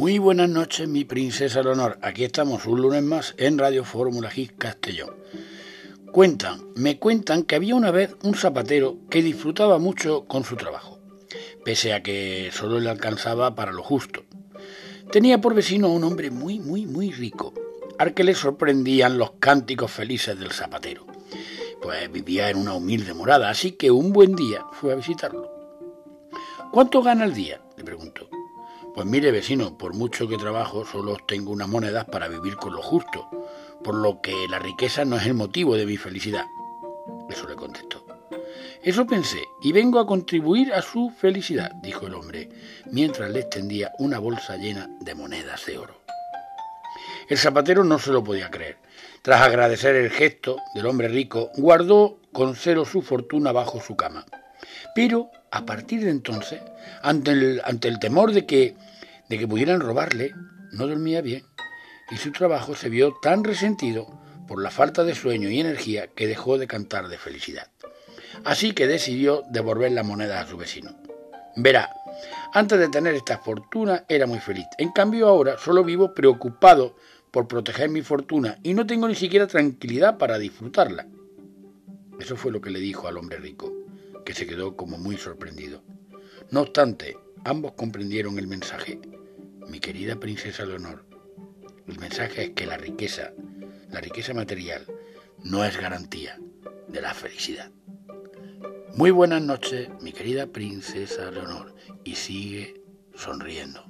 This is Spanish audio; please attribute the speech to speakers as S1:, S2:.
S1: Muy buenas noches, mi princesa Leonor. Aquí estamos un lunes más en Radio Fórmula Gis Castellón. Cuentan, me cuentan que había una vez un zapatero que disfrutaba mucho con su trabajo, pese a que solo le alcanzaba para lo justo. Tenía por vecino a un hombre muy, muy, muy rico, al que le sorprendían los cánticos felices del zapatero. Pues vivía en una humilde morada, así que un buen día fue a visitarlo. ¿Cuánto gana el día? Pues mire, vecino, por mucho que trabajo, solo tengo unas monedas para vivir con lo justo, por lo que la riqueza no es el motivo de mi felicidad. Eso le contestó. Eso pensé, y vengo a contribuir a su felicidad, dijo el hombre, mientras le extendía una bolsa llena de monedas de oro. El zapatero no se lo podía creer. Tras agradecer el gesto del hombre rico, guardó con celo su fortuna bajo su cama. Pero a partir de entonces, ante el, temor de que, de que pudieran robarle, no dormía bien y su trabajo se vio tan resentido por la falta de sueño y energía que dejó de cantar de felicidad. Así que decidió devolver las monedas a su vecino. Verá, antes de tener esta fortuna era muy feliz. En cambio ahora solo vivo preocupado por proteger mi fortuna y no tengo ni siquiera tranquilidad para disfrutarla. Eso fue lo que le dijo al hombre rico, que se quedó como muy sorprendido. No obstante, ambos comprendieron el mensaje. Mi querida princesa Leonor, el mensaje es que la riqueza, la riqueza material, no es garantía de la felicidad. Muy buenas noches, mi querida princesa Leonor, y sigue sonriendo.